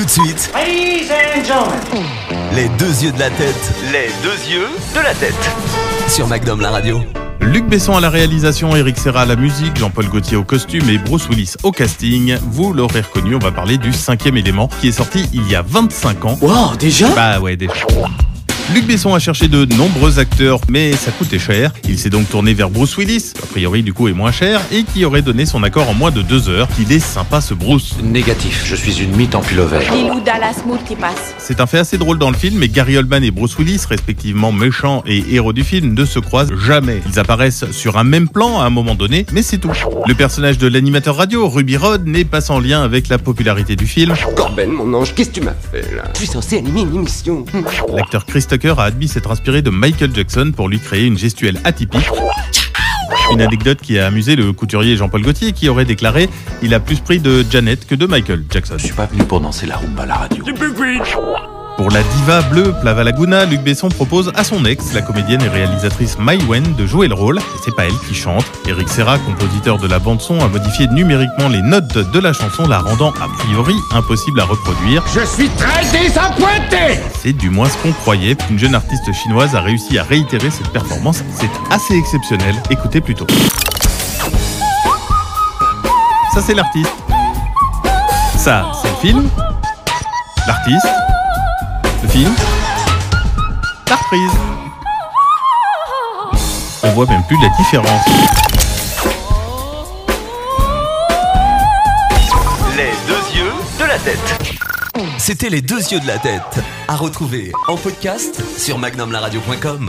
Tout de suite, Ladies and gentlemen. les deux yeux de la tête Les deux yeux de la tête. sur Magnum la radio. Luc Besson à la réalisation, Eric Serra à la musique, Jean-Paul Gaultier au costume et Bruce Willis au casting. Vous l'aurez reconnu, on va parler du cinquième élément qui est sorti il y a 25 ans. Wow, déjà? Bah ouais, déjà. Luc Besson a cherché de nombreux acteurs, mais ça coûtait cher. Il s'est donc tourné vers Bruce Willis, a priori du coup est moins cher, et qui aurait donné son accord en moins de deux heures. Il est sympa ce Bruce. Négatif, je suis une mythe en pullover. Lilou Dallas Multipass. C'est un fait assez drôle dans le film, mais Gary Oldman et Bruce Willis, respectivement méchants et héros du film, ne se croisent jamais. Ils apparaissent sur un même plan à un moment donné, mais c'est tout. Le personnage de l'animateur radio, Ruby Rod, n'est pas sans lien avec la popularité du film. Corben, mon ange, qu'est-ce que tu m'as fait là? Je suis censé animer une émission. L'acteur Chris Tucker a admis s'être inspiré de Michael Jackson pour lui créer une gestuelle atypique. Une anecdote qui a amusé le couturier Jean-Paul Gaultier qui aurait déclaré Il a plus pris de Janet que de Michael Jackson. Je suis pas venu pour danser la rumba à la radio. Pour la diva bleue Plava Laguna, Luc Besson propose à son ex, la comédienne et réalisatrice Mai Wen, de jouer le rôle. Et c'est pas elle qui chante. Eric Serra, compositeur de la bande-son, a modifié numériquement les notes de la chanson, la rendant a priori impossible à reproduire. Je suis très désappointé C'est du moins ce qu'on croyait. Une jeune artiste chinoise a réussi à réitérer cette performance. C'est assez exceptionnel. Écoutez plutôt. Ça, c'est l'artiste. Ça, c'est le film. L'artiste. Le film. La reprise. On voit même plus la différence. Les deux yeux de la tête. C'était les deux yeux de la tête. À retrouver en podcast sur magnumlaradio.com.